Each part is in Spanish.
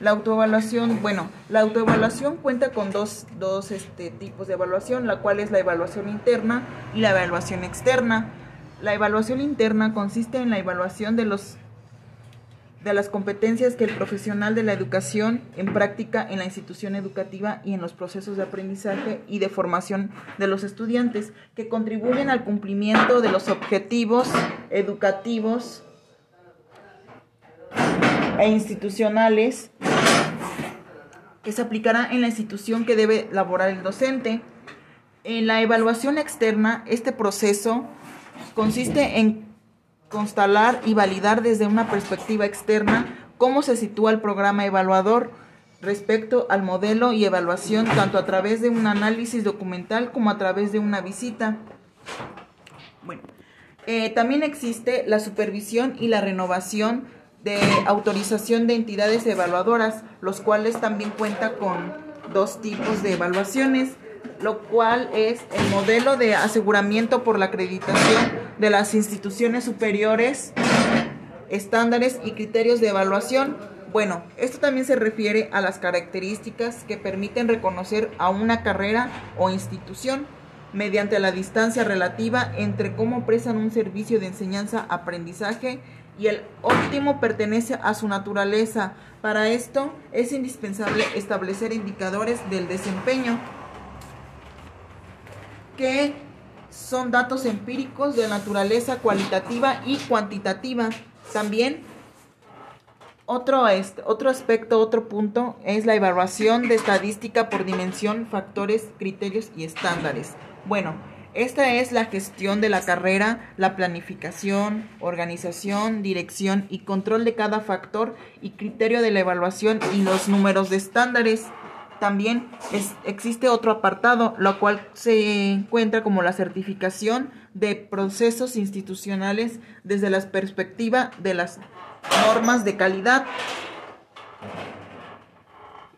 La autoevaluación, bueno, la autoevaluación cuenta con dos, dos este, tipos de evaluación, la cual es la evaluación interna y la evaluación externa. La evaluación interna consiste en la evaluación de los de las competencias que el profesional de la educación en práctica en la institución educativa y en los procesos de aprendizaje y de formación de los estudiantes que contribuyen al cumplimiento de los objetivos educativos e institucionales que se aplicará en la institución que debe laborar el docente. En la evaluación externa, este proceso consiste en constalar y validar desde una perspectiva externa cómo se sitúa el programa evaluador respecto al modelo y evaluación tanto a través de un análisis documental como a través de una visita. Bueno, eh, también existe la supervisión y la renovación de autorización de entidades evaluadoras, los cuales también cuenta con dos tipos de evaluaciones, lo cual es el modelo de aseguramiento por la acreditación de las instituciones superiores, estándares y criterios de evaluación. Bueno, esto también se refiere a las características que permiten reconocer a una carrera o institución mediante la distancia relativa entre cómo prestan un servicio de enseñanza-aprendizaje y el óptimo pertenece a su naturaleza. Para esto es indispensable establecer indicadores del desempeño que son datos empíricos de naturaleza cualitativa y cuantitativa. También otro, otro aspecto, otro punto es la evaluación de estadística por dimensión, factores, criterios y estándares. Bueno, esta es la gestión de la carrera, la planificación, organización, dirección y control de cada factor y criterio de la evaluación y los números de estándares. También existe otro apartado, lo cual se encuentra como la certificación de procesos institucionales desde la perspectiva de las normas de calidad.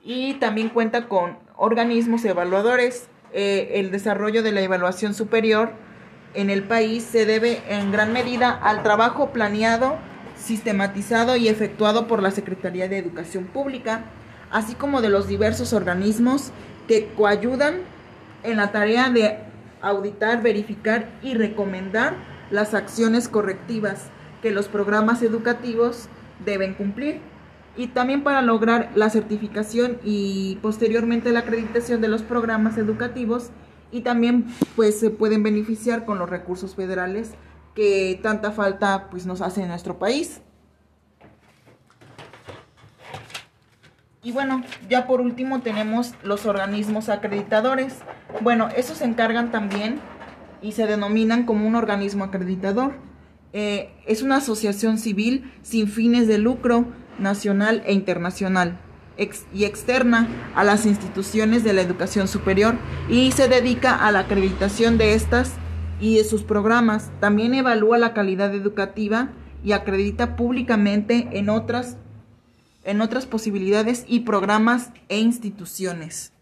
Y también cuenta con organismos evaluadores. Eh, el desarrollo de la evaluación superior en el país se debe en gran medida al trabajo planeado, sistematizado y efectuado por la Secretaría de Educación Pública así como de los diversos organismos que coayudan en la tarea de auditar, verificar y recomendar las acciones correctivas que los programas educativos deben cumplir y también para lograr la certificación y posteriormente la acreditación de los programas educativos y también pues se pueden beneficiar con los recursos federales que tanta falta pues nos hace en nuestro país. Y bueno, ya por último tenemos los organismos acreditadores. Bueno, esos se encargan también y se denominan como un organismo acreditador. Eh, es una asociación civil sin fines de lucro nacional e internacional y externa a las instituciones de la educación superior y se dedica a la acreditación de estas y de sus programas. También evalúa la calidad educativa y acredita públicamente en otras en otras posibilidades y programas e instituciones.